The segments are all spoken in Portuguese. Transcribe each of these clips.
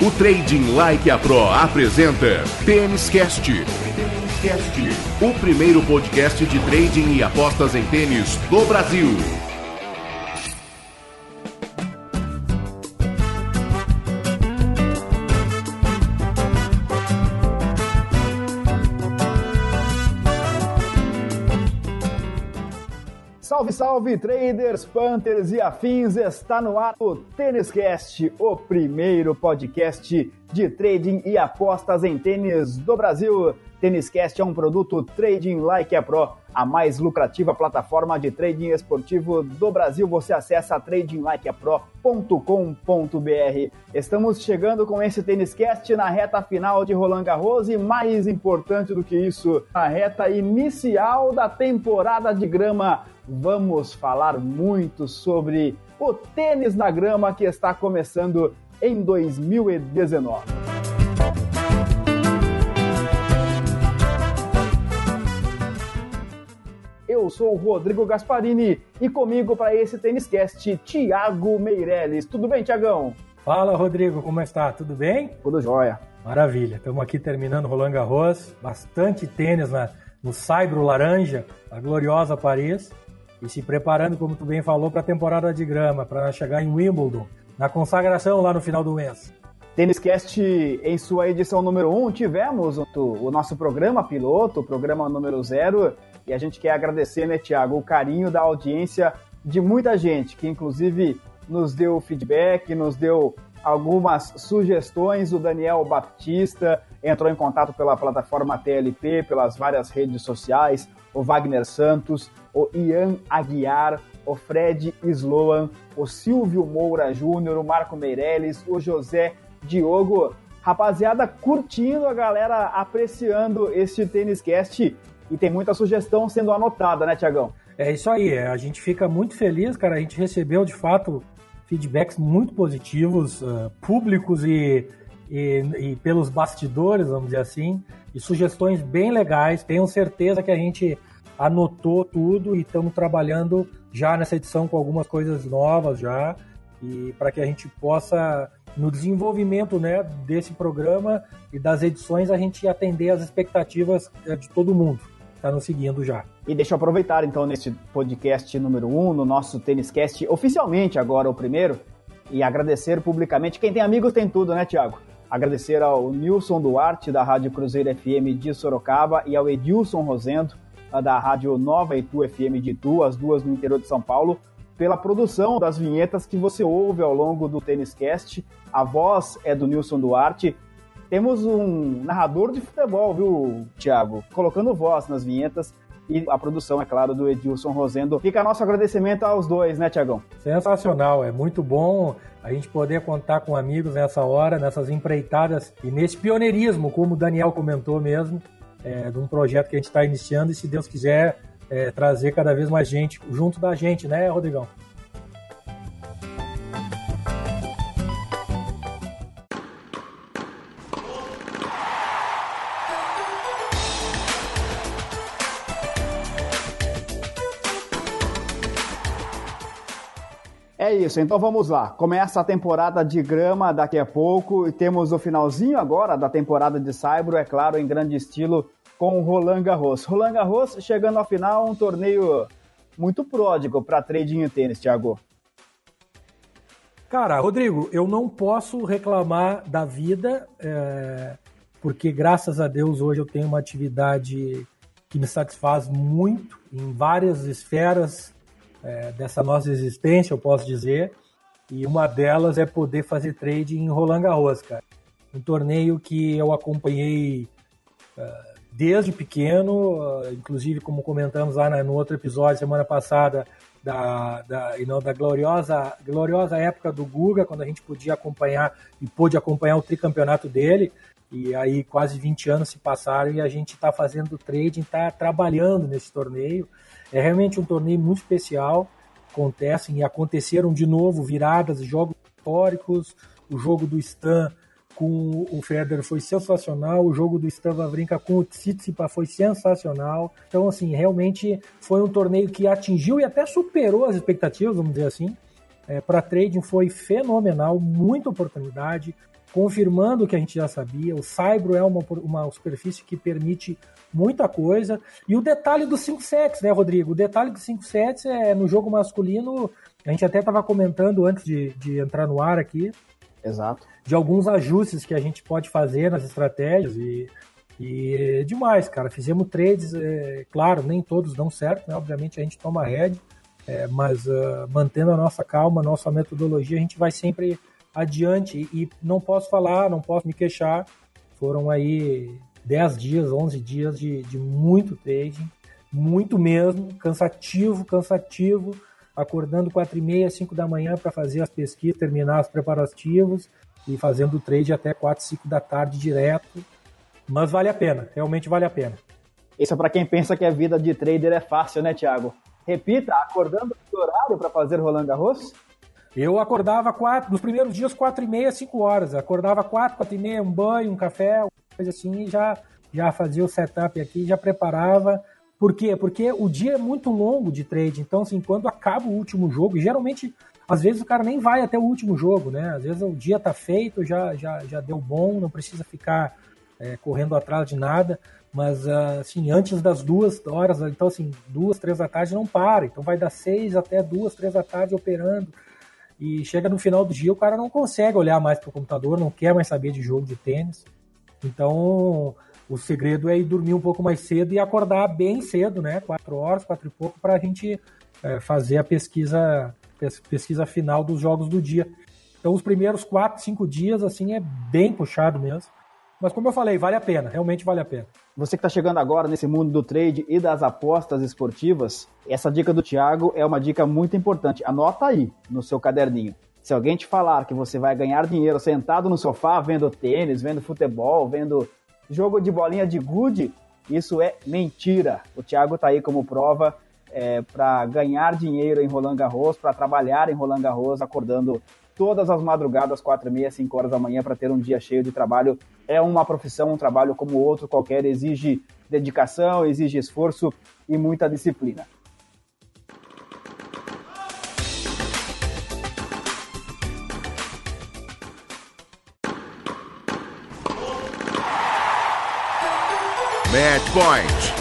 O Trading Like a Pro apresenta Tênis Cast. O primeiro podcast de trading e apostas em tênis do Brasil. Salve, traders, panthers e afins! Está no ar o Tênis Cast, o primeiro podcast de trading e apostas em tênis do Brasil. Tênis Cast é um produto Trading Like a Pro, a mais lucrativa plataforma de trading esportivo do Brasil. Você acessa tradinglikeapro.com.br. Estamos chegando com esse Tênis Cast na reta final de Roland Garros e mais importante do que isso, a reta inicial da temporada de grama vamos falar muito sobre o tênis na grama que está começando em 2019. Eu sou o Rodrigo Gasparini e comigo para esse Tênis Cast, Thiago Meirelles. Tudo bem, Tiagão? Fala, Rodrigo, como está? Tudo bem? Tudo jóia. Maravilha. Estamos aqui terminando Roland Garros, bastante tênis na, no Saibro Laranja, a gloriosa Paris e se preparando, como tu bem falou, para a temporada de grama, para chegar em Wimbledon, na consagração lá no final do mês. Tênis Cast, em sua edição número 1, um, tivemos o, o, nosso programa piloto, o programa número 0, e a gente quer agradecer, né, Tiago, o carinho da audiência de muita gente, que inclusive nos deu feedback, nos deu algumas sugestões. O Daniel Baptista entrou em contato pela plataforma TLP, pelas várias redes sociais, o Wagner Santos, o Ian Aguiar, o Fred Sloan, o Silvio Moura Júnior, o Marco Meirelles, o José Diogo. Rapaziada, curtindo a galera, apreciando este Tênis Cast e tem muita sugestão sendo anotada, né, Tiagão? É isso aí, a gente fica muito feliz, cara. A gente recebeu de fato feedbacks muito positivos, uh, públicos e, e, e, pelos bastidores, vamos dizer assim, e sugestões bem legais. Tenho certeza que a gente anotou tudo e estamos trabalhando já nessa edição com algumas coisas novas já e para que a gente possa no desenvolvimento né, desse programa e das edições a gente atender as expectativas eh, de todo mundo está nos seguindo já. E deixa eu aproveitar então nesse podcast número 1, um, no nosso Tênis Cast, oficialmente agora o primeiro, e agradecer publicamente. Quem tem amigos tem tudo, né, Tiago? Agradecer ao Nilson Duarte, da Rádio Cruzeiro FM de Sorocaba, e ao Edilson Rosendo, da Rádio Nova Itu FM de Itu, as duas no interior de São Paulo, pela produção das vinhetas que você ouve ao longo do Tênis Cast. A voz é do Nilson Duarte. Temos um narrador de futebol, viu, Thiago? Colocando voz nas vinhetas e a produção, é claro, do Edilson Rosendo. Fica nosso agradecimento aos dois, né, Tiagão? Sensacional, é muito bom a gente poder contar com amigos nessa hora, nessas empreitadas e nesse pioneirismo, como o Daniel comentou mesmo, é, de um projeto que a gente está iniciando e, se Deus quiser, é, trazer cada vez mais gente junto da gente, né, Rodrigão? Isso, então vamos lá. Começa a temporada de grama daqui a pouco e temos o finalzinho agora da temporada de Saibro, é claro, em grande estilo com o Roland Garros. Roland Garros chegando ao final, um torneio muito pródigo para trading e tênis, Thiago. Cara, Rodrigo, eu não posso reclamar da vida, é, porque graças a Deus hoje eu tenho uma atividade que me satisfaz muito em várias esferas é, dessa nossa existência, eu posso dizer. E uma delas é poder fazer trade em Roland Garros, cara. Um torneio que eu acompanhei uh, desde pequeno, uh, inclusive como comentamos lá no outro episódio semana passada, da, da, não, da gloriosa, gloriosa época do Guga, quando a gente podia acompanhar e pôde acompanhar o tricampeonato dele. E aí quase 20 anos se passaram e a gente está fazendo trading, está trabalhando nesse torneio. É realmente um torneio muito especial. Acontecem e aconteceram de novo viradas, jogos históricos. O jogo do Stan com o Federer foi sensacional, o jogo do Stan Wawrinka com o Tsitsipas foi sensacional. Então, assim, realmente foi um torneio que atingiu e até superou as expectativas, vamos dizer assim. é, para trading foi fenomenal, muita oportunidade, confirmando o que a gente já sabia. O Saibro é uma, uma superfície que permite muita coisa. E o detalhe dos 5 sets, né, Rodrigo? O detalhe dos 5 sets é no jogo masculino, a gente até estava comentando antes de, de entrar no ar aqui. Exato. De alguns ajustes que a gente pode fazer nas estratégias e, e demais, cara. Fizemos trades, é, claro, nem todos dão certo, né? Obviamente a gente toma head, é, mas uh, mantendo a nossa calma, a nossa metodologia, a gente vai sempre adiante. E, e não posso falar, não posso me queixar. Foram aí 10 dias, 11 dias de, de muito trading, muito mesmo, cansativo, cansativo. Acordando 4 e meia, 5 da manhã para fazer as pesquisas, terminar os preparativos e fazendo o trade até 4, 5 da tarde direto. Mas vale a pena, realmente vale a pena. Isso é para quem pensa que a vida de trader é fácil, né, Thiago? Repita, acordando no horário para fazer Roland Garros? Eu acordava quatro, nos primeiros dias, quatro e meia, cinco horas. Acordava quatro, quatro e meia, um banho, um café, coisa assim, e já, já fazia o setup aqui, já preparava. Por quê? Porque o dia é muito longo de trade. Então, assim, quando acaba o último jogo, geralmente, às vezes o cara nem vai até o último jogo, né? Às vezes o dia tá feito, já, já, já deu bom, não precisa ficar é, correndo atrás de nada. Mas, ah, assim, antes das duas horas, então, assim, duas, três da tarde não para. Então, vai das seis até duas, três da tarde operando. E chega no final do dia, o cara não consegue olhar mais para o computador, não quer mais saber de jogo de tênis. Então, o segredo é ir dormir um pouco mais cedo e acordar bem cedo, né? Quatro horas, quatro e pouco, para a gente é, fazer a pesquisa, pesquisa final dos jogos do dia. Então, os primeiros quatro, cinco dias, assim, é bem puxado mesmo. Mas como eu falei, vale a pena, realmente vale a pena. Você que está chegando agora nesse mundo do trade e das apostas esportivas, essa dica do Thiago é uma dica muito importante. Anota aí no seu caderninho. Se alguém te falar que você vai ganhar dinheiro sentado no sofá vendo tênis, vendo futebol, vendo jogo de bolinha de gude, isso é mentira. O Thiago está aí como prova é, para ganhar dinheiro em Roland Garros, para trabalhar em Roland Garros, acordando todas as madrugadas, quatro e meia, cinco horas da manhã, para ter um dia cheio de trabalho. É uma profissão, um trabalho como outro qualquer, exige dedicação, exige esforço e muita disciplina. Match Point.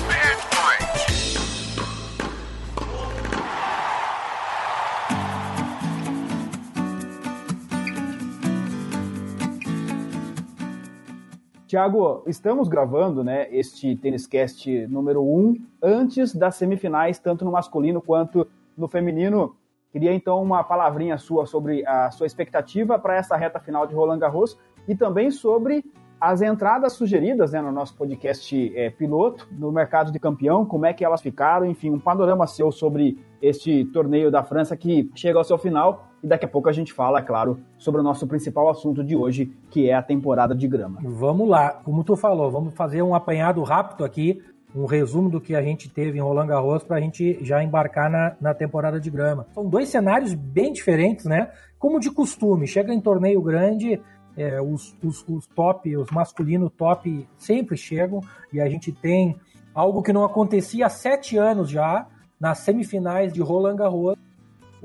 Tiago, estamos gravando né, este Tênis Cast número 1 antes das semifinais, tanto no masculino quanto no feminino. Queria então uma palavrinha sua sobre a sua expectativa para essa reta final de Roland Garros e também sobre as entradas sugeridas né, no nosso podcast é, piloto no mercado de campeão, como é que elas ficaram, enfim, um panorama seu sobre este torneio da França que chega ao seu final e daqui a pouco a gente fala, claro, sobre o nosso principal assunto de hoje, que é a temporada de grama. Vamos lá, como tu falou, vamos fazer um apanhado rápido aqui, um resumo do que a gente teve em Roland Garros para a gente já embarcar na, na temporada de grama. São dois cenários bem diferentes, né? Como de costume, chega em torneio grande, é, os, os, os top, os masculinos top sempre chegam e a gente tem algo que não acontecia há sete anos já, nas semifinais de Roland Garros,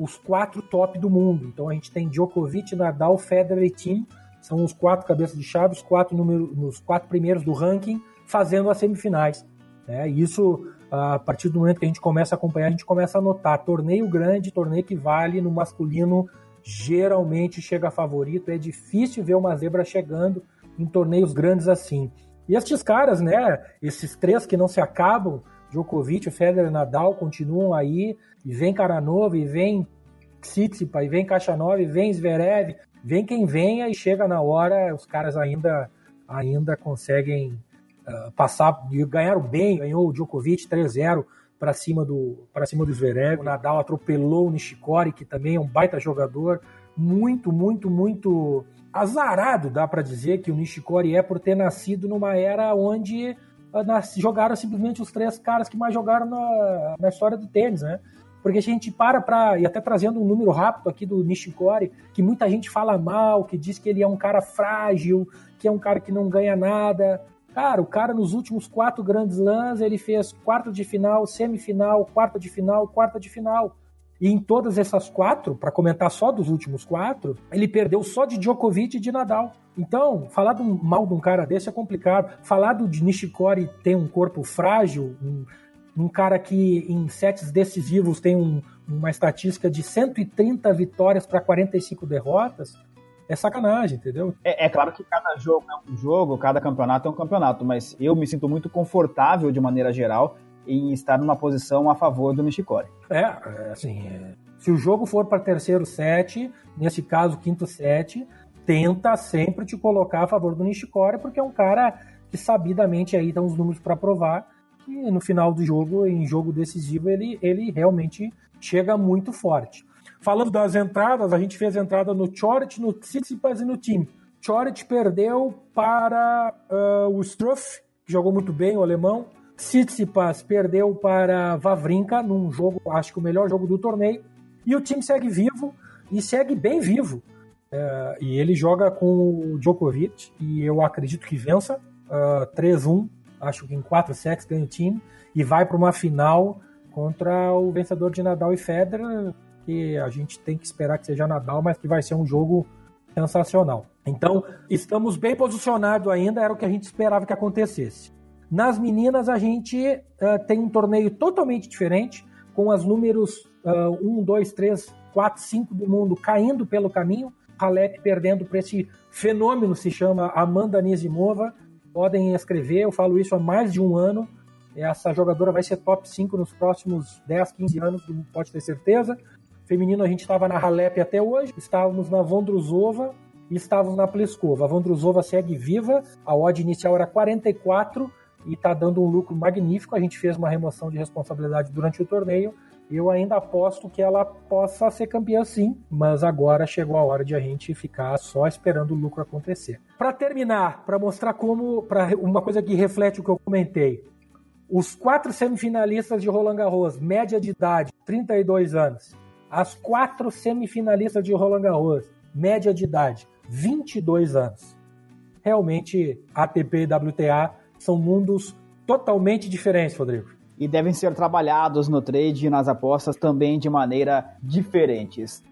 os quatro top do mundo. Então a gente tem Djokovic, Nadal, Federer e Tim, são os quatro cabeças de chave, os quatro, número, os quatro primeiros do ranking, fazendo as semifinais. Né? Isso, a partir do momento que a gente começa a acompanhar, a gente começa a notar torneio grande, torneio que vale no masculino, geralmente chega favorito. É difícil ver uma zebra chegando em torneios grandes assim. E esses caras, né, esses três que não se acabam, Djokovic, Federer, Nadal continuam aí, e vem cara novo, e vem Tsitsipa, e vem Caixa Nova, e vem Zverev, vem quem venha e chega na hora, os caras ainda ainda conseguem uh, passar, ganharam bem, ganhou o Djokovic 3-0 para cima do para cima do Zverev, o Nadal atropelou o Nishikori, que também é um baita jogador, muito, muito, muito azarado, dá para dizer que o Nishikori é por ter nascido numa era onde jogaram simplesmente os três caras que mais jogaram na, na história do tênis, né? Porque a gente para para, e até trazendo um número rápido aqui do Nishikori, que muita gente fala mal, que diz que ele é um cara frágil, que é um cara que não ganha nada. Cara, o cara nos últimos quatro grandes lãs, ele fez quarta de final, semifinal, quarta de final, quarta de final. E em todas essas quatro, para comentar só dos últimos quatro, ele perdeu só de Djokovic e de Nadal. Então, falar do mal de um cara desse é complicado. Falar do Nishikori ter um corpo frágil, um, um cara que em sets decisivos tem um, uma estatística de 130 vitórias para 45 derrotas, é sacanagem, entendeu? É, é, claro que cada jogo é um jogo, cada campeonato é um campeonato, mas eu me sinto muito confortável de maneira geral em estar numa posição a favor do Nishikori. É, assim, é, se o jogo for para terceiro set, nesse caso quinto set, tenta sempre te colocar a favor do Nishikori, porque é um cara que sabidamente aí dá uns números para provar que no final do jogo, em jogo decisivo, ele, ele realmente chega muito forte. Falando das entradas, a gente fez entrada no Chorit, no Tsitsipas e no time. Chorit perdeu para uh, o Struff, que jogou muito bem, o alemão. Tsitsipas perdeu para Vavrinka num jogo, acho que o melhor jogo do torneio. E o time segue vivo e segue bem vivo. Uh, e ele joga com o Djokovic e eu acredito que vença uh, 3-1. Acho que em 4 sets ganha o time e vai para uma final contra o vencedor de Nadal e Federer, que a gente tem que esperar que seja Nadal, mas que vai ser um jogo sensacional. Então, estamos bem posicionados ainda, era o que a gente esperava que acontecesse. Nas meninas, a gente uh, tem um torneio totalmente diferente, com as números uh, 1, 2, 3, 4, 5 do mundo caindo pelo caminho. Halep perdendo para esse fenômeno, se chama Amanda Nizimova. Podem escrever, eu falo isso há mais de um ano. Essa jogadora vai ser top 5 nos próximos 10, 15 anos, pode ter certeza. Feminino, a gente estava na Halep até hoje, estávamos na Vondrusova e estávamos na Pliskova. A Vondrusova segue viva, a odd inicial era 44 e está dando um lucro magnífico. A gente fez uma remoção de responsabilidade durante o torneio. Eu ainda aposto que ela possa ser campeã sim, mas agora chegou a hora de a gente ficar só esperando o lucro acontecer. Para terminar, para mostrar como, para uma coisa que reflete o que eu comentei, os quatro semifinalistas de Roland Garros, média de idade, 32 anos. As quatro semifinalistas de Roland Garros, média de idade, 22 anos. Realmente, ATP e WTA são mundos totalmente diferentes, Rodrigo. E devem ser trabalhados no trade e nas apostas também de maneira diferentes.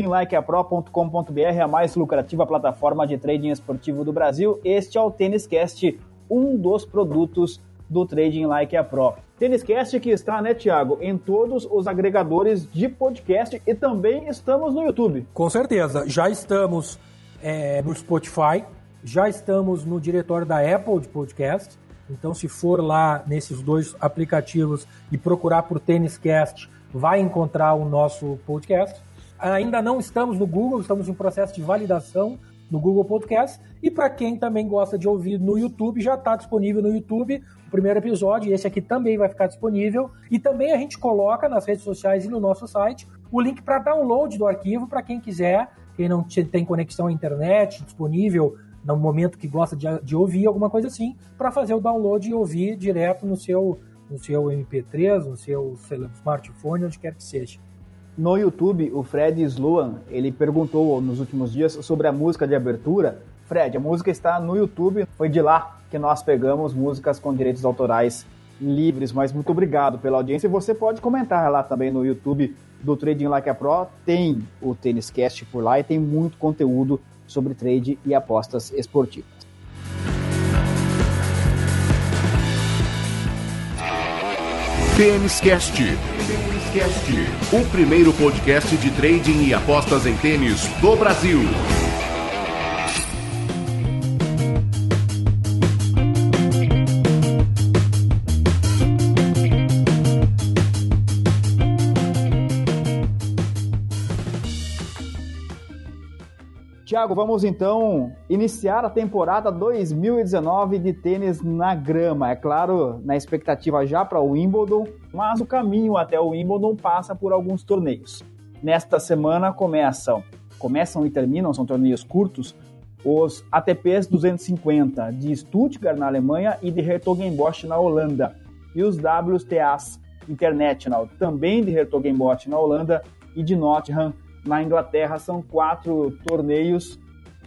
tradinglikeapro.com.br, a mais lucrativa plataforma de trading esportivo do Brasil. Este é o Tênis Cast, um dos produtos do Trading Like a Pro. Tênis Cast que está, né, Thiago, em todos os agregadores de podcast e também estamos no YouTube. Com certeza, já estamos é, no Spotify, já estamos no diretório da Apple de podcast. Então, se for lá nesses dois aplicativos e procurar por Tênis Cast, vai encontrar o nosso podcast. Ainda não estamos no Google, estamos em processo de validação no Google Podcast. E para quem também gosta de ouvir no YouTube, já está disponível no YouTube o primeiro episódio. Esse aqui também vai ficar disponível. E também a gente coloca nas redes sociais e no nosso site o link para download do arquivo para quem quiser, quem não tem conexão à internet disponível no momento que gosta de, de ouvir alguma coisa assim, para fazer o download e ouvir direto no seu, no seu MP3, no seu smartphone, onde quer que seja. No YouTube, o Fred Sloan, ele perguntou nos últimos dias sobre a música de abertura. Fred, a música está no YouTube, foi de lá que nós pegamos músicas com direitos autorais livres, mas muito obrigado pela audiência. E você pode comentar lá também no YouTube do Trading Like a Pro, tem o Tênis Cast por lá e tem muito conteúdo sobre trade e apostas esportivas. Tênis Cast Cast, o primeiro podcast de trading e apostas em tênis do Brasil. Tiago, vamos então iniciar a temporada 2019 de tênis na grama. É claro, na expectativa já para o Wimbledon, mas o caminho até o Wimbledon passa por alguns torneios. Nesta semana começam, começam e terminam, são torneios curtos, os ATPs 250 de Stuttgart, na Alemanha, e de Hertogenbosch, na Holanda. E os WTAs International, também de Hertogenbosch, na Holanda, e de Nottingham, na Inglaterra. São quatro torneios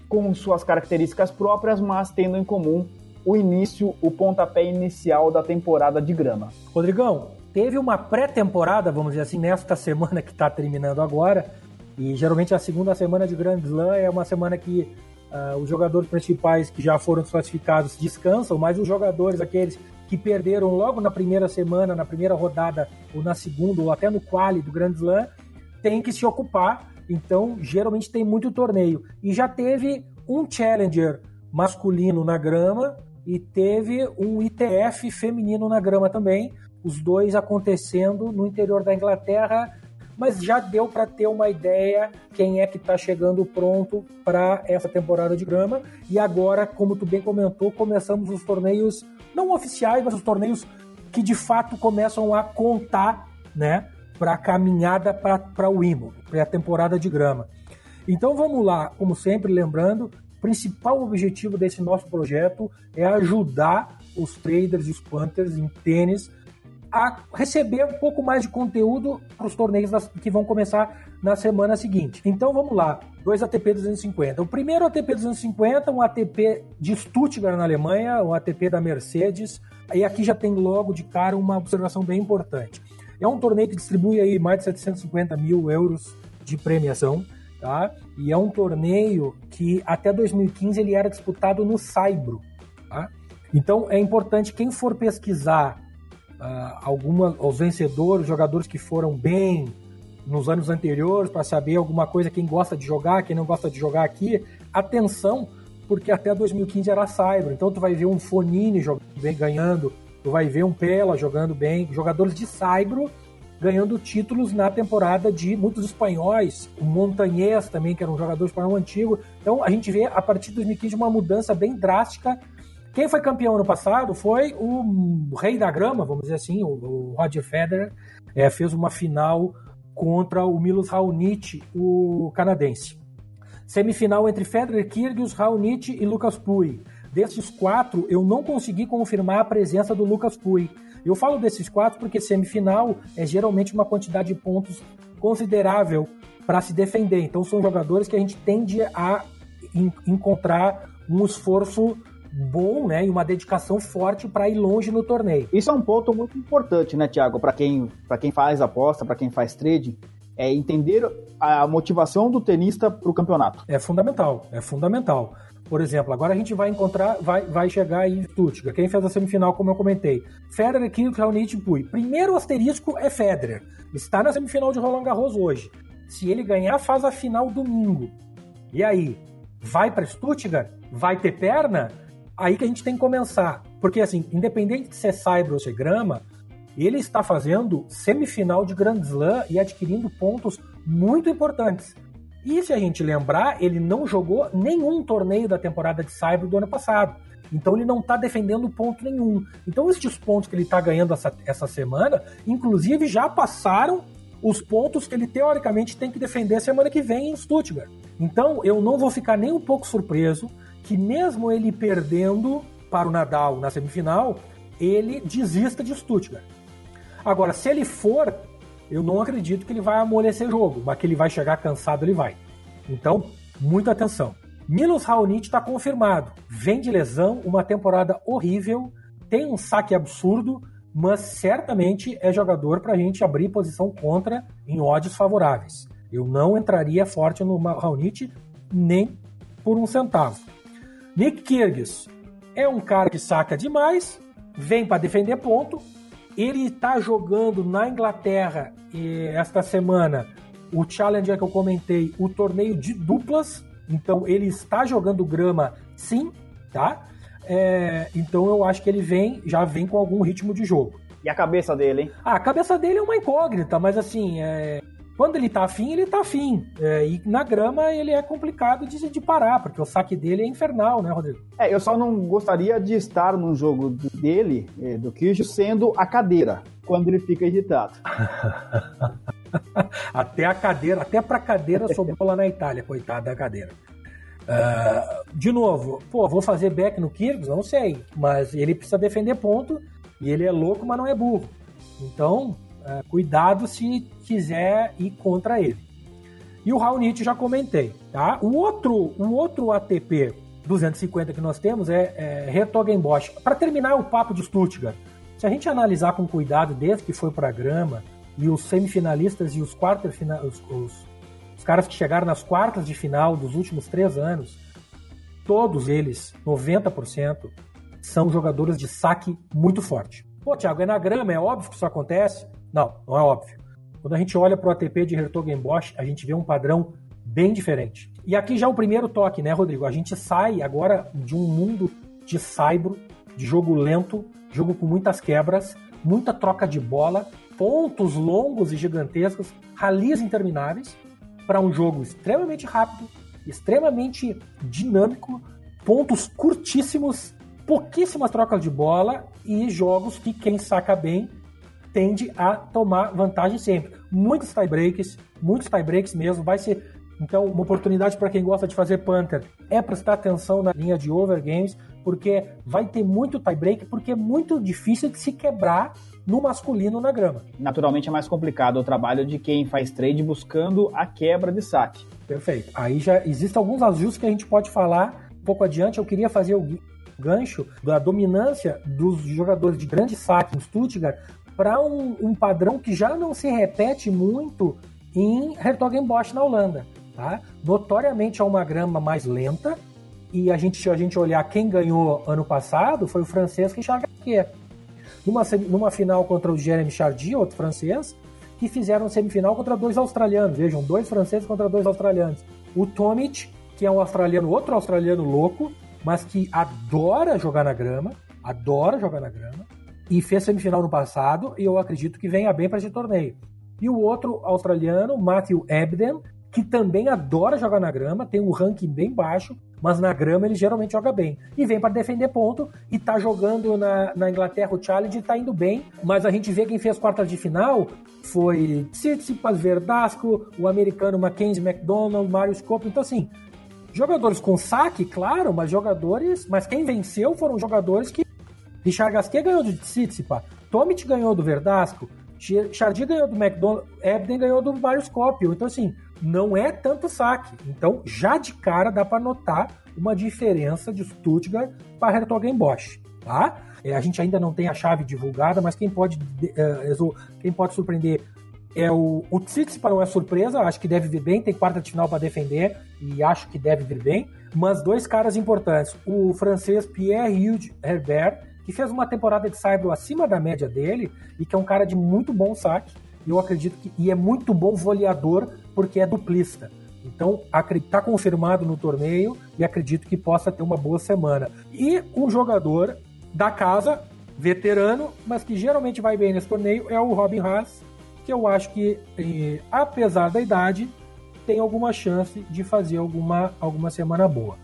com suas características próprias, mas tendo em comum o início, o pontapé inicial da temporada de grama. Rodrigão, teve uma pré-temporada, vamos dizer assim, nesta semana que está terminando agora, e geralmente a segunda semana de Grand Slam é uma semana que uh, os jogadores principais que já foram classificados descansam, mas os jogadores, aqueles que perderam logo na primeira semana, na primeira rodada, ou na segunda, ou até no quali do Grand Slam, têm que se ocupar. Então, geralmente tem muito torneio. E já teve um Challenger masculino na grama e teve um ITF feminino na grama também, os dois acontecendo no interior da Inglaterra mas já deu para ter uma ideia quem é que está chegando pronto para essa temporada de grama. E agora, como tu bem comentou, começamos os torneios não oficiais, mas os torneios que de fato começam a contar, né, para a caminhada para o Wimbledon, para a temporada de grama. Então vamos lá, como sempre, lembrando, o principal objetivo desse nosso projeto é ajudar os traders e os punters em tênis a receber um pouco mais de conteúdo para os torneios que vão começar na semana seguinte. Então vamos lá, dois ATP 250. O primeiro ATP 250, um ATP de Stuttgart na Alemanha, um ATP da Mercedes. E aqui já tem logo de cara uma observação bem importante. É um torneio que distribui aí mais de 750 mil euros de premiação. Tá? E é um torneio que até 2015 ele era disputado no Saibro. Tá? Então é importante quem for pesquisar uh, alguma, os vencedores, jogadores que foram bem nos anos anteriores, para saber alguma coisa, quem gosta de jogar, quem não gosta de jogar aqui. Atenção, porque até 2015 era Cyber, então tu vai ver um Fonini bem, ganhando, tu vai ver um Pela jogando bem, jogadores de Cyber ganhando títulos na temporada de muitos espanhóis, o Montanhês também, que era um jogador espanhol antigo. Então a gente vê a partir de 2015 uma mudança bem drástica quem foi campeão ano passado foi o rei da grama, vamos dizer assim, o, Roger Federer, é, fez uma final contra o Milos Raonic, o canadense. Semifinal entre Federer, Kyrgios, Raonic e Lucas Pui. Desses quatro, eu não consegui confirmar a presença do Lucas Pui. Eu falo desses quatro porque semifinal é geralmente uma quantidade de pontos considerável para se defender. Então são jogadores que a gente tende a encontrar um esforço bom, né, e uma dedicação forte para ir longe no torneio. Isso é um ponto muito importante, né, Thiago, para quem, quem faz aposta, para quem faz trade, é entender a motivação do tenista para o campeonato. É fundamental, é fundamental. Por exemplo, agora a gente vai encontrar, vai, vai chegar em Stuttgart. Quem fez a semifinal, como eu comentei? Federer, Kyrgios, Raonic e Pui. Primeiro asterisco é Federer. Está na semifinal de Roland Garros hoje. Se ele ganhar, faz a final domingo. E aí? Vai para Stuttgart? Vai ter perna? aí que a gente tem que começar. Porque, assim, independente de ser Cyber ou ser Grama, ele está fazendo semifinal de Grand Slam e adquirindo pontos muito importantes. E se a gente lembrar, ele não jogou nenhum torneio da temporada de Cyber do ano passado. Então ele não está defendendo ponto nenhum. Então esses pontos que ele está ganhando essa, essa semana, inclusive já passaram os pontos que ele teoricamente tem que defender semana que vem em Stuttgart. Então eu não vou ficar nem um pouco surpreso que mesmo ele perdendo para o Nadal na semifinal, ele desista de Stuttgart. Agora, se ele for, eu não acredito que ele vai amolecer jogo, mas que ele vai chegar cansado, ele vai. Então, muita atenção. Milos Raonic está confirmado. Vem de lesão, uma temporada horrível, tem um saque absurdo, mas certamente é jogador para a gente abrir posição contra em odds favoráveis. Eu não entraria forte no Raonic nem por um centavo. Nick Kyrgios é um cara que saca demais, vem para defender ponto. Ele está jogando na Inglaterra esta semana o Challenger que eu comentei, o torneio de duplas. Então ele está jogando grama, sim, tá? É, então eu acho que ele vem, já vem com algum ritmo de jogo. E a cabeça dele, hein? Ah, a cabeça dele é uma incógnita, mas assim, é, quando ele tá afim, ele tá afim. É, e na grama ele é complicado de, de parar, porque o saque dele é infernal, né, Rodrigo? É, eu só não gostaria de estar num jogo dele, é, do Kirsch, sendo a cadeira, quando ele fica irritado. até a cadeira, até pra cadeira sobrou lá na Itália, coitada da cadeira. Uh, de novo, pô, vou fazer back no Kyrgios? Não sei, mas ele precisa defender ponto e ele é louco, mas não é burro. Então, uh, cuidado se quiser ir contra ele. E o Raonic já comentei, tá? O outro, o outro ATP 250 que nós temos é, é Hertogenbosch. Para terminar o papo de Stuttgart, se a gente analisar com cuidado desde que foi para a grama e os semifinalistas e os quartos os, os, os caras que chegaram nas quartas de final dos últimos três anos, todos eles, 90%, são jogadores de saque muito forte. Pô, Thiago, é na grama, é óbvio que isso acontece? Não, não é óbvio. Quando a gente olha para o ATP de Hertogenbosch, a gente vê um padrão bem diferente. E aqui já é o primeiro toque, né, Rodrigo? A gente sai agora de um mundo de saibro, de jogo lento, jogo com muitas quebras, muita troca de bola, pontos longos e gigantescos, ralias intermináveis, para um jogo extremamente rápido, extremamente dinâmico, pontos curtíssimos, pouquíssimas trocas de bola e jogos que quem saca bem tende a tomar vantagem sempre. Muitos tiebreaks, muitos tiebreaks mesmo, vai ser então, uma oportunidade para quem gosta de fazer punter é prestar atenção na linha de overgames, porque vai ter muito tie-break, porque é muito difícil de se quebrar no masculino na grama. Naturalmente é mais complicado o trabalho de quem faz trade buscando a quebra de saque. Perfeito. Aí já existem alguns ajustes que a gente pode falar um pouco adiante. Eu queria fazer o gancho da dominância dos jogadores de grande saque em Stuttgart para um, um padrão que já não se repete muito em Hertogenbosch na Holanda. Tá? Notoriamente é uma grama mais lenta, e a gente, se a gente olhar quem ganhou ano passado, foi o francês Richard Gasquet. Numa, numa final contra o Jeremy Chardy, outro francês, que fizeram semifinal contra dois australianos. Vejam, dois franceses contra dois australianos. O Tomic, que é um australiano, outro australiano louco, mas que adora jogar na grama, adora jogar na grama, e fez semifinal no passado, e eu acredito que venha bem para esse torneio. E o outro australiano, Matthew Ebden, que também adora jogar na grama, tem um ranking bem baixo, mas na grama ele geralmente joga bem. E vem para defender ponto e tá jogando na, na Inglaterra o Challenge e tá indo bem, mas a gente vê quem fez quartas de final foi Tsitsipas Verdasco, o americano Mackenzie McDonald, Mario Scope. Então, assim, jogadores com saque, claro, mas jogadores. Mas quem venceu foram jogadores que. Richard Gasquet ganhou do Tsitsipas, Tomic ganhou do Verdasco, Chardy ganhou do McDonald, Ebden ganhou do Scopio. Então, assim, não é tanto saque. Então, já de cara dá para notar uma diferença de Stuttgart para Hertogenbosch, tá? É, a gente ainda não tem a chave divulgada, mas quem pode, uh, quem pode surpreender é o, o Tsitsipas não é surpresa, acho que deve vir bem, tem quarta de final para defender e acho que deve vir bem. Mas dois caras importantes, o francês Pierre-Hugues Herbert, que fez uma temporada de saibro acima da média dele e que é um cara de muito bom saque, eu acredito que e é muito bom voleador porque é duplista. Então, está confirmado no torneio e acredito que possa ter uma boa semana. E um jogador da casa, veterano, mas que geralmente vai bem nesse torneio, é o Robin Haas, que eu acho que, eh, apesar da idade, tem alguma chance de fazer alguma, alguma semana boa.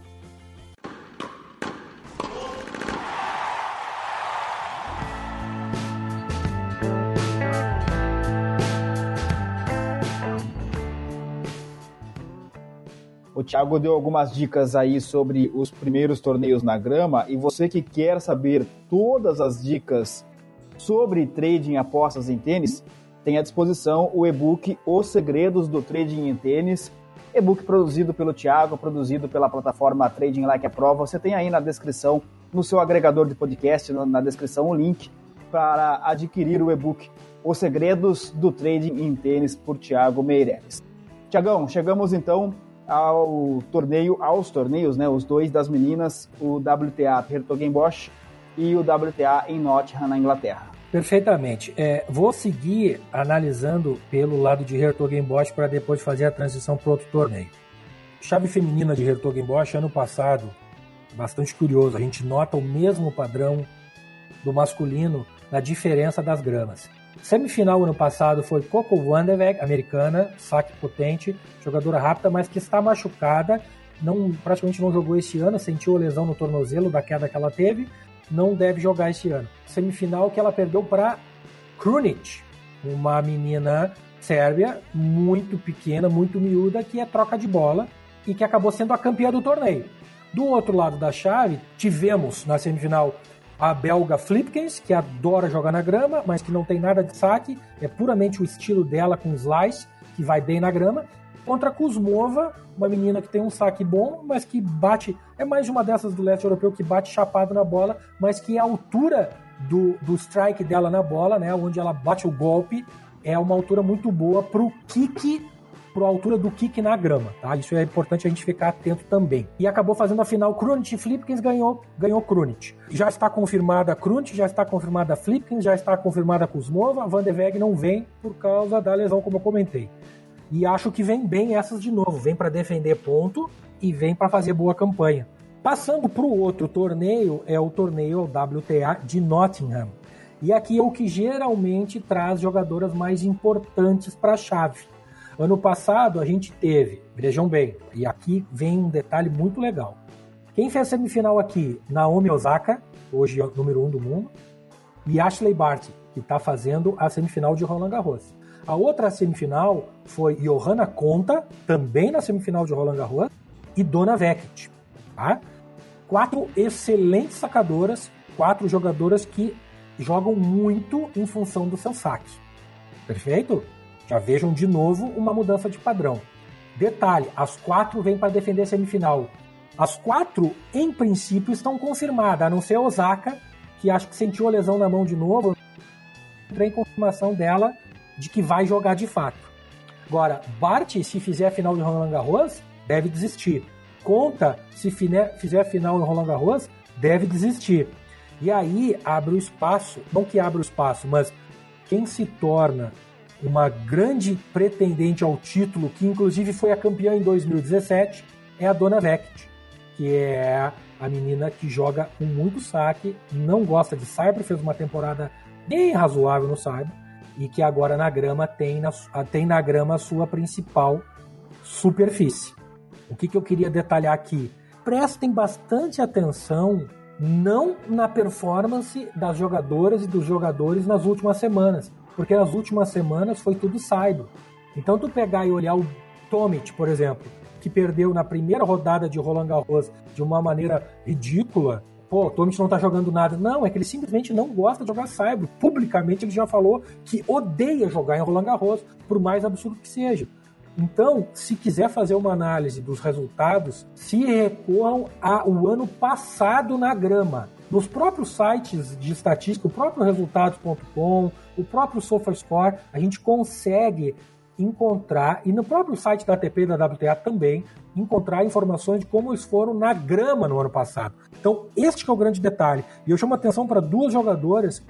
Thiago deu algumas dicas aí sobre os primeiros torneios na grama e você que quer saber todas as dicas sobre trading apostas em tênis, tem à disposição o e-book Os Segredos do Trading em Tênis, e-book produzido pelo Thiago, produzido pela plataforma Trading Like a Prova. Você tem aí na descrição, no seu agregador de podcast, na descrição, o link para adquirir o e-book Os Segredos do Trading em Tênis por Thiago Meireles. Tiagão, chegamos então ao torneio, aos torneios, né, os dois das meninas, o WTA Hertogenbosch e o WTA em Nottingham, na Inglaterra. Perfeitamente. É, vou seguir analisando pelo lado de Hertogenbosch para depois fazer a transição para outro torneio. Chave feminina de Hertogenbosch, ano passado, bastante curioso, a gente nota o mesmo padrão do masculino na diferença das gramas. Semifinal ano passado foi Coco Vanderweg, americana, saque potente, jogadora rápida, mas que está machucada, não praticamente não jogou esse ano, sentiu a lesão no tornozelo da queda que ela teve, não deve jogar esse ano. Semifinal que ela perdeu para Krunic, uma menina sérvia muito pequena, muito miúda, que é troca de bola e que acabou sendo a campeã do torneio. Do outro lado da chave, tivemos na semifinal a belga Flipkens, que adora jogar na grama, mas que não tem nada de saque, é puramente o estilo dela com slice, que vai bem na grama, contra a Kuzmova, uma menina que tem um saque bom, mas que bate, é mais uma dessas do leste europeu que bate chapado na bola, mas que a altura do, do strike dela na bola, né, onde ela bate o golpe, é uma altura muito boa para o kick a altura do kick na grama, tá? Isso é importante a gente ficar atento também. E acabou fazendo a final Krunic e Flipkins ganhou, ganhou Krunic. Já está confirmada Krunic, já está confirmada Flipkins, já está confirmada Kuzmova, Van de Weg não vem por causa da lesão, como eu comentei. E acho que vem bem essas de novo, vem para defender ponto e vem para fazer boa campanha. Passando para o outro torneio, é o torneio WTA de Nottingham. E aqui é o que geralmente traz jogadoras mais importantes para a chave. Ano passado a gente teve, vejam bem, e aqui vem um detalhe muito legal. Quem fez a semifinal aqui? Naomi Osaka, hoje é número um do mundo, e Ashley Barty, que está fazendo a semifinal de Roland Garros. A outra semifinal foi Johanna Conta, também na semifinal de Roland Garros, e Dona Vekit. Tá? Quatro excelentes sacadoras, quatro jogadoras que jogam muito em função do seu saque. Perfeito? Já vejam de novo uma mudança de padrão. Detalhe: as quatro vêm para defender a semifinal. As quatro, em princípio, estão confirmadas, a não ser a Osaka, que acho que sentiu a lesão na mão de novo. Entrei em confirmação dela de que vai jogar de fato. Agora, Bart, se fizer a final de Roland Garros, deve desistir. Conta, se fizer a final no Roland Garros, deve desistir. E aí abre o espaço, não que abre o espaço, mas quem se torna uma grande pretendente ao título, que inclusive foi a campeã em 2017, é a Dona Vect, que é a menina que joga com muito saque, não gosta de cyber, fez uma temporada bem razoável no cyber, e que agora na grama tem na, tem na grama a sua principal superfície. O que, que eu queria detalhar aqui? Prestem bastante atenção não na performance das jogadoras e dos jogadores nas últimas semanas, porque nas últimas semanas foi tudo saido. Então tu pegar e olhar o Tomic, por exemplo, que perdeu na primeira rodada de Roland Garros de uma maneira ridícula, pô, o Tomic não tá jogando nada. Não, é que ele simplesmente não gosta de jogar saibro. Publicamente ele já falou que odeia jogar em Roland Garros, por mais absurdo que seja. Então, se quiser fazer uma análise dos resultados, se recorram ao ano passado na grama. Nos próprios sites de estatística, o próprio resultados.com, o próprio SofaScore, a gente consegue encontrar, e no próprio site da ATP e da WTA também, encontrar informações de como eles foram na grama no ano passado. Então, este é o grande detalhe. E eu chamo atenção para duas jogadoras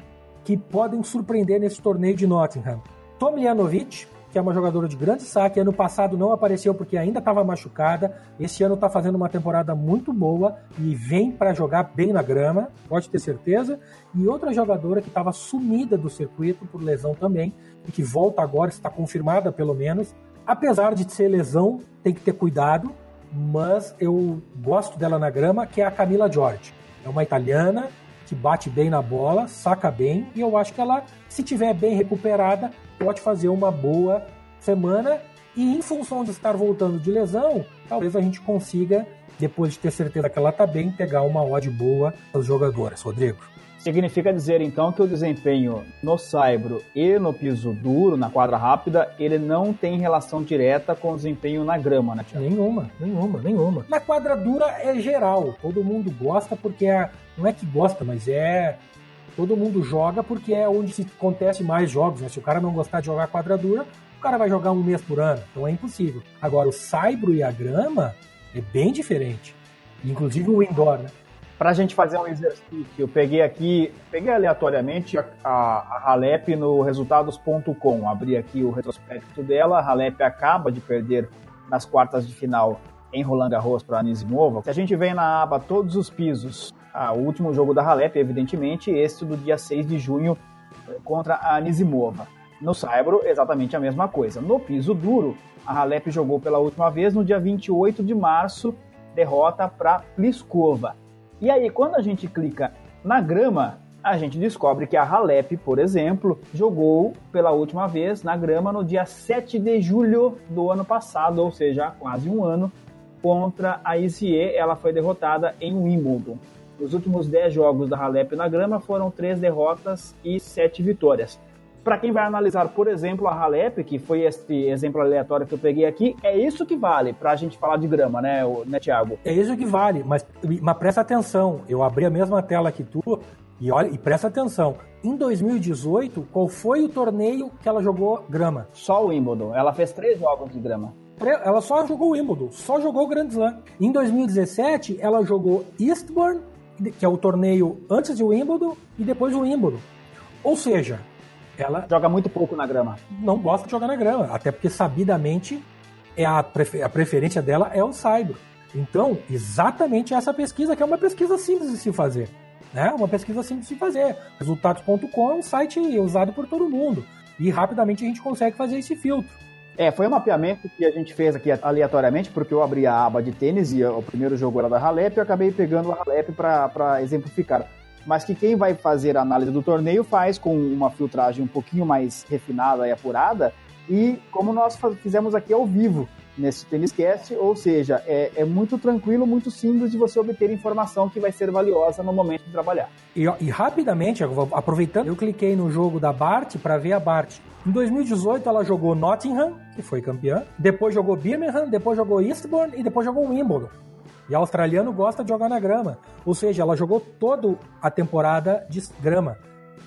que podem surpreender nesse torneio de Nottingham. Tomljanovic, que é uma jogadora de grande saque. Ano passado não apareceu porque ainda estava machucada. Esse ano está fazendo uma temporada muito boa e vem para jogar bem na grama, pode ter certeza. E outra jogadora que estava sumida do circuito por lesão também e que volta agora, está confirmada pelo menos. Apesar de ser lesão, tem que ter cuidado, mas eu gosto dela na grama, que é a Camila Giorgi. É uma italiana que bate bem na bola, saca bem, e eu acho que ela, se tiver bem recuperada, pode fazer uma boa semana. E em função de estar voltando de lesão, talvez a gente consiga, depois de ter certeza que ela está bem, pegar uma odd boa para os jogadores. Rodrigo. Significa dizer então que o desempenho no saibro e no piso duro, na quadra rápida, ele não tem relação direta com o desempenho na grama, né, Thiago? Nenhuma, nenhuma, nenhuma. Na quadra dura é geral, todo mundo gosta porque é, não é que gosta, mas é todo mundo joga porque é onde se acontece mais jogos, né? Se o cara não gostar de jogar quadra dura, o cara vai jogar um mês por ano, então é impossível. Agora o saibro e a grama é bem diferente, inclusive o indoor, né? Para a gente fazer um exercício, eu peguei aqui, peguei aleatoriamente a, a, Halep no resultados.com, abri aqui o retrospecto dela, a Halep acaba de perder nas quartas de final em Roland Garros para Anisimova. Se a gente vem na aba todos os pisos, ah, o último jogo da Halep, evidentemente, esse do dia 6 de junho eh, contra a Anisimova. No Saibro, exatamente a mesma coisa. No piso duro, a Halep jogou pela última vez no dia 28 de março, derrota para Pliskova. E aí, quando a gente clica na grama, a gente descobre que a Halep, por exemplo, jogou pela última vez na grama no dia 7 de julho do ano passado, ou seja, há quase um ano, contra a ICE, ela foi derrotada em Wimbledon. Os últimos 10 jogos da Halep na grama foram 3 derrotas e 7 vitórias. Para quem vai analisar, por exemplo, a Halep, que foi este exemplo aleatório que eu peguei aqui, é isso que vale para a gente falar de grama, né, né Thiago? É isso que vale, mas, mas presta atenção, eu abri a mesma tela que tu e olha, e presta atenção, em 2018, qual foi o torneio que ela jogou grama? Só o Wimbledon. Ela fez três jogos de grama. Ela só jogou o Wimbledon, só jogou o Grand Slam. Em 2017, ela jogou Eastbourne, que é o torneio antes de Wimbledon, e depois o Wimbledon. Ou seja, ela joga muito pouco na grama. Não gosta de jogar na grama, até porque sabidamente é a, prefer a preferência dela é o Cyber. Então, exatamente essa pesquisa, que é uma pesquisa simples de se fazer. Né? Uma pesquisa simples de se fazer. Resultados.com é um site usado por todo mundo. E rapidamente a gente consegue fazer esse filtro. É, foi um mapeamento que a gente fez aqui aleatoriamente, porque eu abri a aba de tênis e o primeiro jogo era da Halep e eu acabei pegando a Halep para exemplificar. Mas que quem vai fazer a análise do torneio faz com uma filtragem um pouquinho mais refinada e apurada, e como nós fizemos aqui ao vivo nesse Tênis Cast, ou seja, é, é, muito tranquilo, muito simples de você obter informação que vai ser valiosa no momento de trabalhar. E, e rapidamente, aproveitando, eu cliquei no jogo da Bart para ver a Bart. Em 2018 ela jogou Nottingham, que foi campeã, depois jogou Birmingham, depois jogou Eastbourne e depois jogou Wimbledon. E australiano gosta de jogar na grama. Ou seja, ela jogou toda a temporada de grama.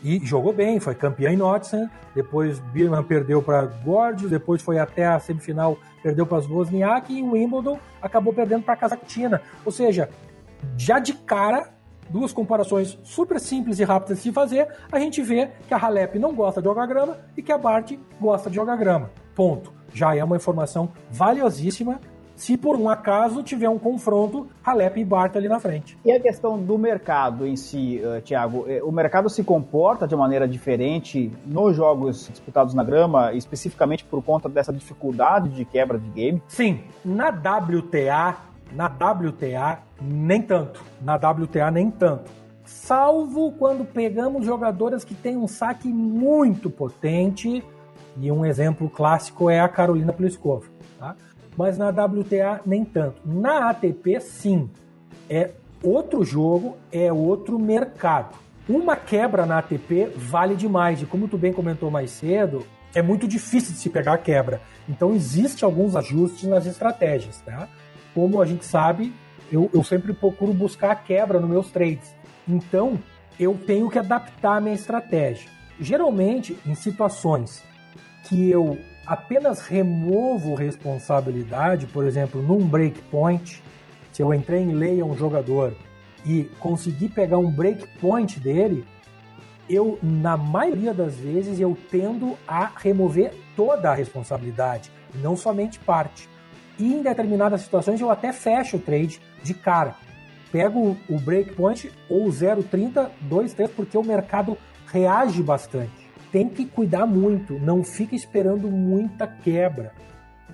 E jogou bem, foi campeã em Nottingham, depois Birman perdeu para Gorgeous, depois foi até a semifinal, perdeu para as Wozniak e Wimbledon acabou perdendo para a Kazakhtina. Ou seja, já de cara, duas comparações super simples e rápidas de se fazer, a gente vê que a Halep não gosta de jogar grama e que a Bart gosta de jogar grama. Ponto. Já é uma informação valiosíssima se por um acaso tiver um confronto Halep e Bart ali na frente. E a questão do mercado em si, uh, Thiago, eh, o mercado se comporta de maneira diferente nos jogos disputados na grama, especificamente por conta dessa dificuldade de quebra de game? Sim, na WTA, na WTA nem tanto, na WTA nem tanto. Salvo quando pegamos jogadoras que têm um saque muito potente, e um exemplo clássico é a Carolina Pliskova, tá? Mas na WTA nem tanto. Na ATP, sim. É outro jogo, é outro mercado. Uma quebra na ATP vale demais, e como tu bem comentou mais cedo, é muito difícil de se pegar a quebra. Então, existe alguns ajustes nas estratégias, tá? Como a gente sabe, eu, eu sempre procuro buscar a quebra nos meus trades. Então, eu tenho que adaptar a minha estratégia. Geralmente, em situações que eu apenas removo responsabilidade, por exemplo, num breakpoint, se eu entrei em lei a um jogador e consegui pegar um breakpoint dele, eu, na maioria das vezes, eu tendo a remover toda a responsabilidade, não somente parte. E em determinadas situações eu até fecho o trade de cara. Pego o breakpoint ou 0,30, 2,3, porque o mercado reage bastante tem que cuidar muito, não fica esperando muita quebra.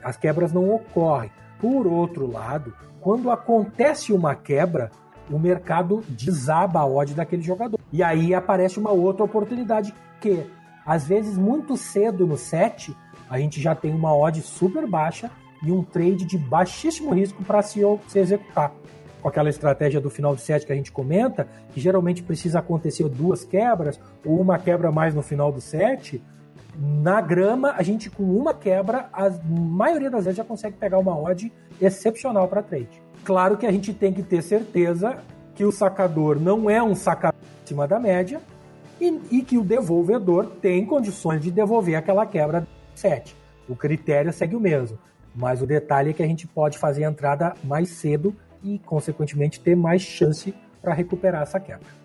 As quebras não ocorrem. Por outro lado, quando acontece uma quebra, o mercado desaba a odd daquele jogador. E aí aparece uma outra oportunidade que, às vezes, muito cedo no set, a gente já tem uma odd super baixa e um trade de baixíssimo risco para se, se executar com aquela estratégia do final de set que a gente comenta, que geralmente precisa acontecer duas quebras ou uma quebra mais no final do set, na grama, a gente com uma quebra, a maioria das vezes já consegue pegar uma odd excepcional para trade. Claro que a gente tem que ter certeza que o sacador não é um sacador acima da média e, e que o devolvedor tem condições de devolver aquela quebra do set. O critério segue o mesmo, mas o detalhe é que a gente pode fazer a entrada mais cedo e, consequentemente, ter mais chance para recuperar essa quebra.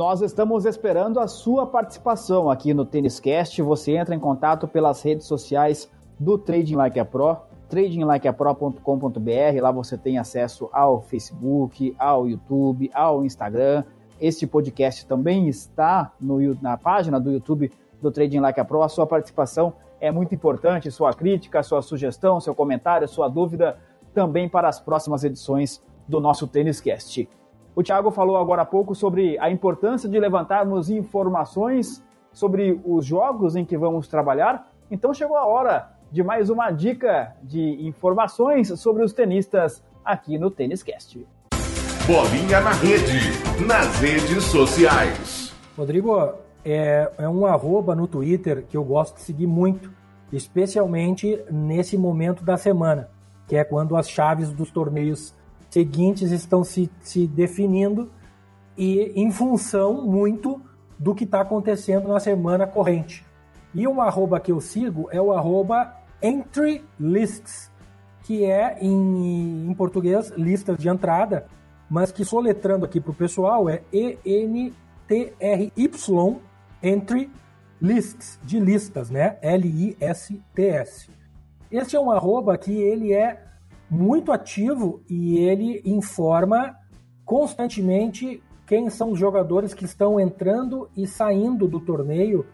Nós estamos esperando a sua participação aqui no Tênis Cast. Você entra em contato pelas redes sociais do Trading Like a Pro, tradinglikeapro.com.br. Lá você tem acesso ao Facebook, ao YouTube, ao Instagram. Este podcast também está no, na página do YouTube do Trading Like a Pro. A sua participação é muito importante. Sua crítica, sua sugestão, seu comentário, sua dúvida também para as próximas edições do nosso Tênis Cast. O Thiago falou agora há pouco sobre a importância de levantarmos informações sobre os jogos em que vamos trabalhar. Então chegou a hora de mais uma dica de informações sobre os tenistas aqui no Tênis Cast. Bolinha na rede, nas redes sociais. Rodrigo, é, é um arroba no Twitter que eu gosto de seguir muito, especialmente nesse momento da semana, que é quando as chaves dos torneios seguintes estão se, se definindo e em função muito do que está acontecendo na semana corrente. E um arroba que eu sigo é o arroba Entry Lists, que é em, em português listas de entrada, mas que soletrando aqui para o pessoal é E-N-T-R-Y Entry Lists, de listas, né? L-I-S-T-S. Este é um arroba que ele é muito ativo e ele informa constantemente quem são os jogadores que estão entrando e saindo do torneio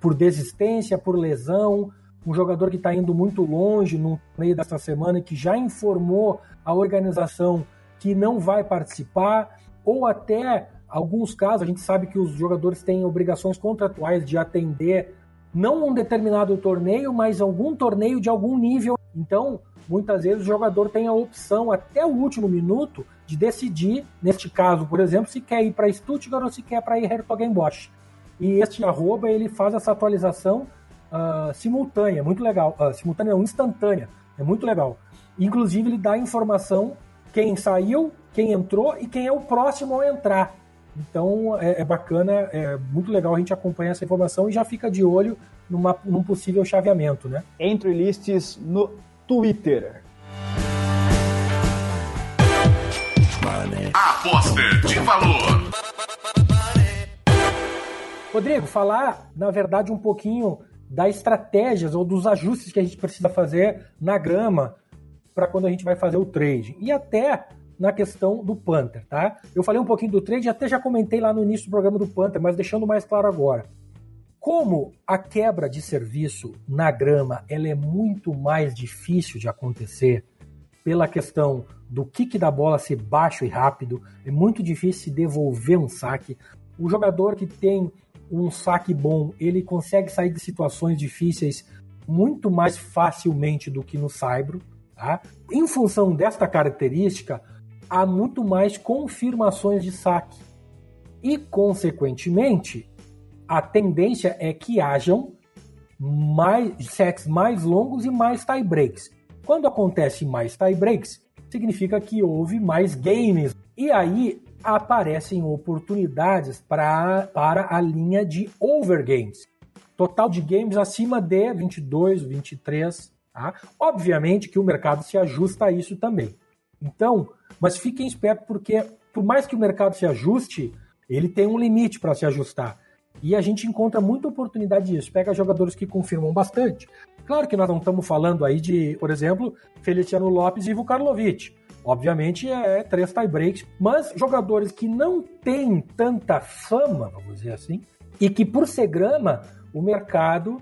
por desistência, por lesão, um jogador que está indo muito longe no meio dessa semana e que já informou a organização que não vai participar, ou até alguns casos, a gente sabe que os jogadores têm obrigações contratuais de atender não um determinado torneio, mas algum torneio de algum nível. Então, muitas vezes o jogador tem a opção até o último minuto de decidir, neste caso, por exemplo, se quer ir para Stuttgart ou se quer para ir Hertogenbosch. E este arroba ele faz essa atualização uh, simultânea, muito legal. Uh, simultânea não, instantânea, é muito legal. Inclusive ele dá informação quem saiu, quem entrou e quem é o próximo a entrar. Então é, é, bacana, é muito legal a gente acompanhar essa informação e já fica de olho numa, num possível chaveamento, né? Entre listes no Twitter. Aposta de valor. Rodrigo, falar, na verdade, um pouquinho das estratégias ou dos ajustes que a gente precisa fazer na grama para quando a gente vai fazer o trade. E até na questão do Panther, tá? Eu falei um pouquinho do trade, até já comentei lá no início do programa do Panther, mas deixando mais claro agora. Como a quebra de serviço na grama ela é muito mais difícil de acontecer pela questão do kick da bola ser baixo e rápido, é muito difícil se devolver um saque. O jogador que tem um saque bom, ele consegue sair de situações difíceis muito mais facilmente do que no saibro. Tá? Em função desta característica, há muito mais confirmações de saque. E, consequentemente, a tendência é que hajam mais sets mais longos e mais tie breaks. Quando acontece mais tie breaks, significa que houve mais games. E aí aparecem oportunidades pra, para a linha de overgames. Total de games acima de 22, 23. Tá? Obviamente que o mercado se ajusta a isso também. Então, mas fiquem espertos porque, por mais que o mercado se ajuste, ele tem um limite para se ajustar. E a gente encontra muita oportunidade disso. Pega jogadores que confirmam bastante. Claro que nós não estamos falando aí de, por exemplo, Feliciano Lopes e Ivo Karlovic. Obviamente é três tie breaks, mas jogadores que não têm tanta fama, vamos dizer assim, e que por ser grama, o mercado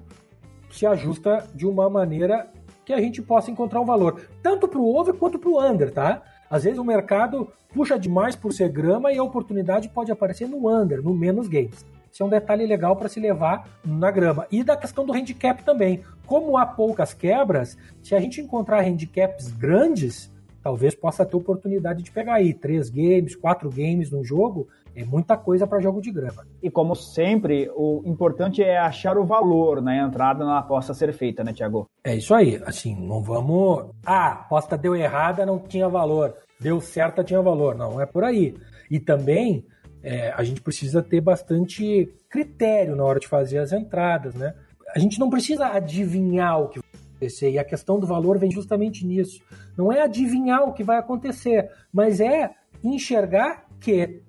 se ajusta de uma maneira que a gente possa encontrar um valor, tanto para o over quanto para o under, tá? Às vezes o mercado puxa demais por ser grama e a oportunidade pode aparecer no under, no menos games. Isso é um detalhe legal para se levar na grama. E da questão do handicap também. Como há poucas quebras, se a gente encontrar handicaps grandes, talvez possa ter oportunidade de pegar aí três games, quatro games no jogo. É muita coisa para jogo de grama. E como sempre, o importante é achar o valor na entrada na aposta ser feita, né, Tiago? É isso aí. Assim, não vamos. Ah, a aposta deu errada, não tinha valor. Deu certa, tinha valor. Não, é por aí. E também é, a gente precisa ter bastante critério na hora de fazer as entradas, né? A gente não precisa adivinhar o que acontecer, e a questão do valor vem justamente nisso. Não é adivinhar o que vai acontecer, mas é enxergar que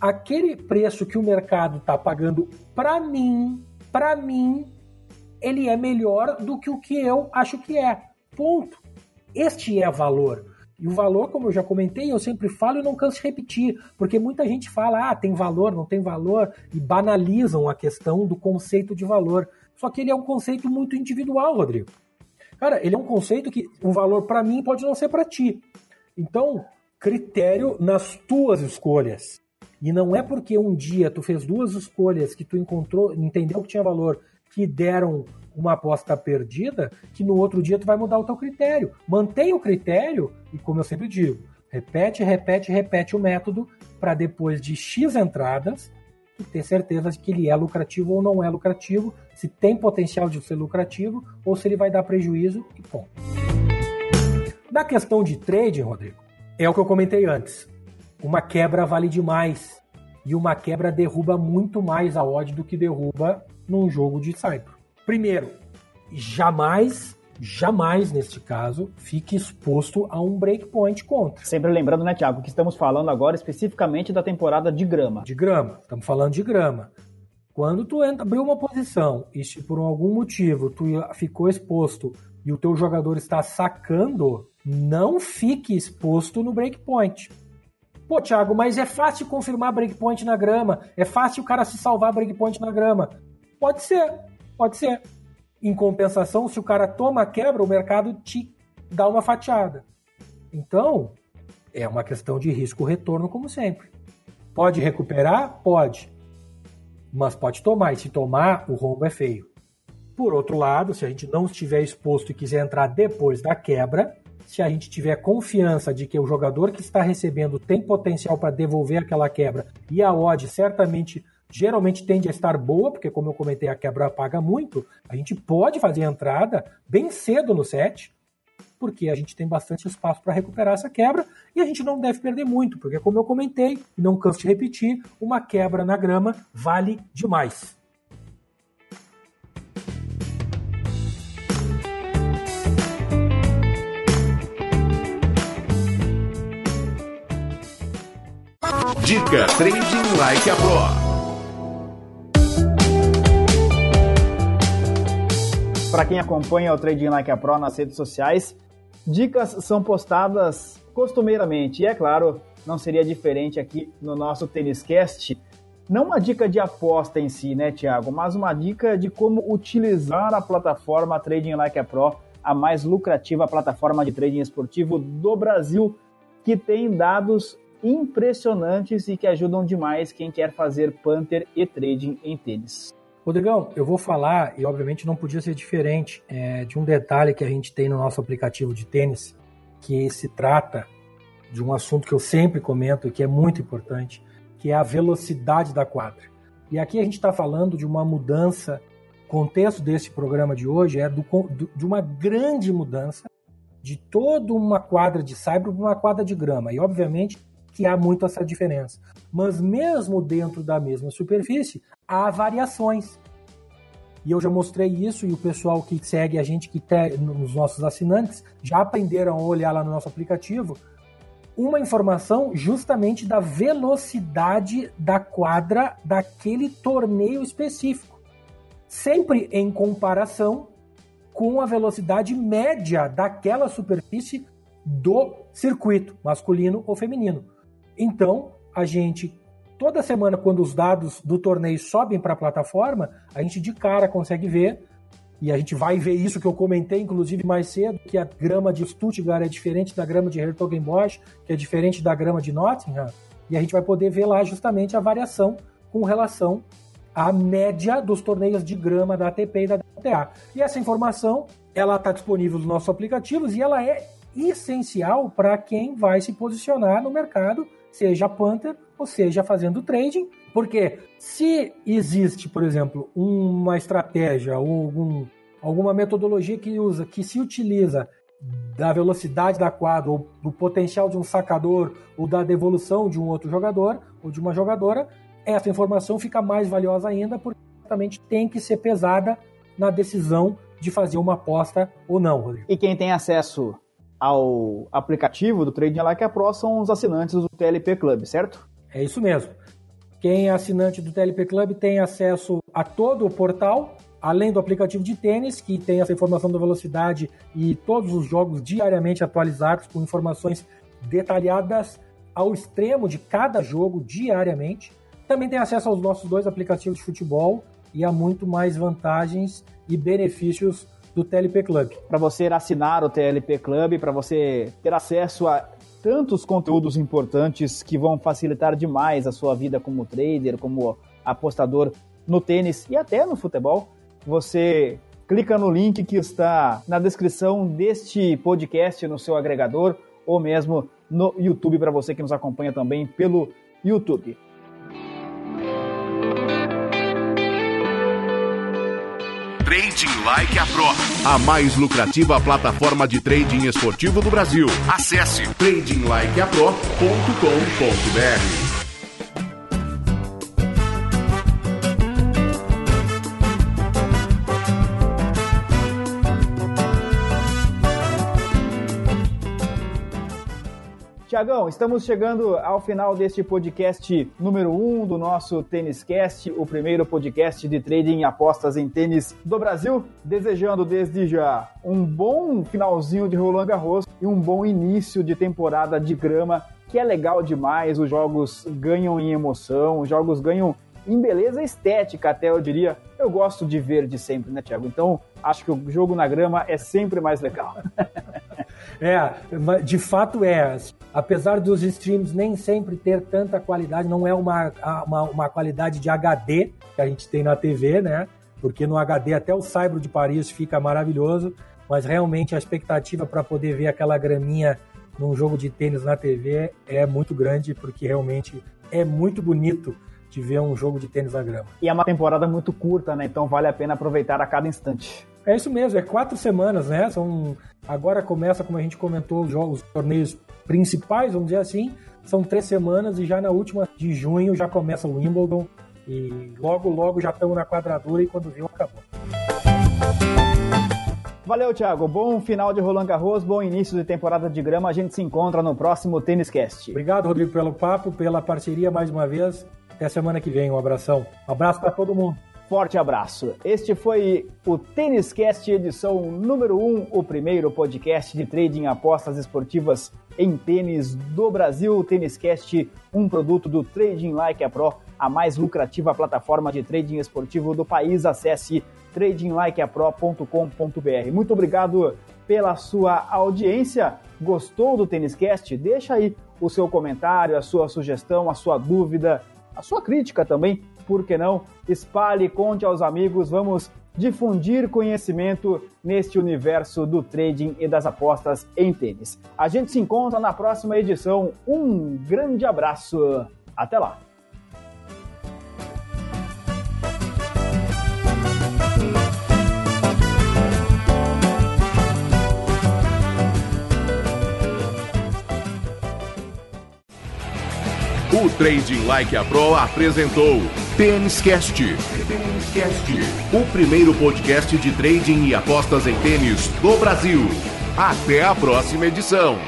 aquele preço que o mercado está pagando para mim, para mim, ele é melhor do que o que eu acho que é. Ponto. Este é valor. E o valor, como eu já comentei, eu sempre falo e não canso de repetir, porque muita gente fala, ah, tem valor, não tem valor, e banalizam a questão do conceito de valor. Só que ele é um conceito muito individual, Rodrigo. Cara, ele é um conceito que o valor para mim pode não ser para ti. Então, critério nas tuas escolhas. E não é porque um dia tu fez duas escolhas que tu encontrou, entendeu que tinha valor, que deram uma aposta perdida, que no outro dia tu vai mudar o teu critério. Mantém o critério e como eu sempre digo, repete, repete, repete o método para depois de X entradas tu ter certeza de que ele é lucrativo ou não é lucrativo, se tem potencial de ser lucrativo ou se ele vai dar prejuízo e ponto. Na questão de trading, Rodrigo, é o que eu comentei antes. Uma quebra vale demais. E uma quebra derruba muito mais a odd do que derruba num jogo de Cypher. Primeiro, jamais, jamais neste caso, fique exposto a um breakpoint contra. Sempre lembrando, né, Thiago, que estamos falando agora especificamente da temporada de grama. De grama, estamos falando de grama. Quando tu entra, abriu uma posição e se por algum motivo tu ficou exposto e o teu jogador está sacando, não fique exposto no breakpoint. Pô, Thiago, mas é fácil confirmar breakpoint na grama. É fácil o cara se salvar breakpoint na grama. Pode ser, pode ser. Em compensação, se o cara toma a quebra, o mercado te dá uma fatiada. Então, é uma questão de risco-retorno, como sempre. Pode recuperar? Pode. Mas pode tomar, e se tomar, o rombo é feio. Por outro lado, se a gente não estiver exposto e quiser entrar depois da quebra, se a gente tiver confiança de que o jogador que está recebendo tem potencial para devolver aquela quebra e a odd certamente geralmente tende a estar boa, porque como eu comentei, a quebra paga muito, a gente pode fazer a entrada bem cedo no set, porque a gente tem bastante espaço para recuperar essa quebra e a gente não deve perder muito, porque como eu comentei, não canso de repetir, uma quebra na grama vale demais. Dica Trading Like a Pro. Para quem acompanha o Trading Like a Pro nas redes sociais, dicas são postadas costumeiramente. E é claro, não seria diferente aqui no nosso Tênis Cast. Não uma dica de aposta em si, né, Thiago? Mas uma dica de como utilizar a plataforma Trading Like a Pro, a mais lucrativa plataforma de trading esportivo do Brasil, que tem dados impressionantes e que ajudam demais quem quer fazer punter e trading em tênis. Rodrigão, eu vou falar, e obviamente não podia ser diferente, é, de um detalhe que a gente tem no nosso aplicativo de tênis, que se trata de um assunto que eu sempre comento e que é muito importante, que é a velocidade da quadra. E aqui a gente está falando de uma mudança, o contexto desse programa de hoje é do, do, de uma grande mudança de toda uma quadra de saibro para uma quadra de grama. E obviamente que há muito essa diferença. Mas mesmo dentro da mesma superfície, há variações. E eu já mostrei isso e o pessoal que segue a gente, que tem nos nossos assinantes, já aprenderam a olhar lá no nosso aplicativo uma informação justamente da velocidade da quadra daquele torneio específico. Sempre em comparação com a velocidade média daquela superfície do circuito, masculino ou feminino. Então, a gente, toda semana, quando os dados do torneio sobem para a plataforma, a gente de cara consegue ver, e a gente vai ver isso que eu comentei, inclusive, mais cedo, que a grama de Stuttgart é diferente da grama de Hertogenbosch, que é diferente da grama de Nottingham, e a gente vai poder ver lá justamente a variação com relação à média dos torneios de grama da ATP e da WTA. E essa informação, ela está disponível nos nossos aplicativos e ela é essencial para quem vai se posicionar no mercado seja Panther ou seja fazendo trading, porque se existe, por exemplo, uma estratégia ou algum, alguma metodologia que usa, que se utiliza da velocidade da quadra ou do potencial de um sacador ou da devolução de um outro jogador ou de uma jogadora, essa informação fica mais valiosa ainda porque exatamente tem que ser pesada na decisão de fazer uma aposta ou não, Rodrigo. E quem tem acesso ao aplicativo do Trading Like a Pro são os assinantes do TLP Club, certo? É isso mesmo. Quem é assinante do TLP Club tem acesso a todo o portal, além do aplicativo de tênis, que tem essa informação da velocidade e todos os jogos diariamente atualizados com informações detalhadas ao extremo de cada jogo diariamente. Também tem acesso aos nossos dois aplicativos de futebol, e há muito mais vantagens e benefícios do TLP Club. Para você assinar o TLP Club, para você ter acesso a tantos conteúdos importantes que vão facilitar demais a sua vida como trader, como apostador no tênis e até no futebol, você clica no link que está na descrição deste podcast no seu agregador ou mesmo no YouTube para você que nos acompanha também pelo YouTube. Trading Like a Pro, a mais lucrativa plataforma de trading esportivo do Brasil. Acesse tradinglikeapro.com.br. Tiagão, estamos chegando ao final deste podcast número 1 um do nosso Tênis Cast, o primeiro podcast de trading e apostas em tênis do Brasil. Desejando desde já um bom finalzinho de Roland Garros e um bom início de temporada de grama, que é legal demais. Os jogos ganham em emoção, os jogos ganham em beleza estética, até eu diria. Eu gosto de verde sempre, né, Tiago? Então, acho que o jogo na grama é sempre mais legal. É, de fato é. Apesar dos streams nem sempre ter tanta qualidade, não é uma, uma, uma qualidade de HD que a gente tem na TV, né? Porque no HD até o Saibro de Paris fica maravilhoso, mas realmente a expectativa para poder ver aquela graminha num jogo de tênis na TV é muito grande, porque realmente é muito bonito de ver um jogo de tênis na grama. E é uma temporada muito curta, né? Então vale a pena aproveitar a cada instante. É isso mesmo, é quatro semanas, né? São agora começa, como a gente comentou, os jogos, os torneios principais, vamos dizer assim, são três semanas e já na última de junho já começa o Wimbledon e logo logo já estamos na quadradura e quando viu acabou. Valeu, Thiago. Bom final de Roland Garros, bom início de temporada de grama. A gente se encontra no próximo Tênis Cast. Obrigado, Rodrigo, pelo papo, pela parceria mais uma vez. Até semana que vem. Um abração. Um abraço para todo mundo. Forte abraço. Este foi o Tênis Cast edição número 1, o primeiro podcast de trading apostas esportivas em tênis do Brasil. O Tênis Cast, um produto do Trading Like a Pro, a mais lucrativa plataforma de trading esportivo do país. Acesse tradinglikeapro.com.br. Muito obrigado pela sua audiência. Gostou do Tênis Cast? Deixa aí o seu comentário, a sua sugestão, a sua dúvida a sua crítica também, por que não? Espalhe, conte aos amigos, vamos difundir conhecimento neste universo do trading e das apostas em tênis. A gente se encontra na próxima edição. Um grande abraço. Até lá. O Trading Like a Pro apresentou Tênis Cast, o primeiro podcast de trading e apostas em tênis do Brasil. Até a próxima edição.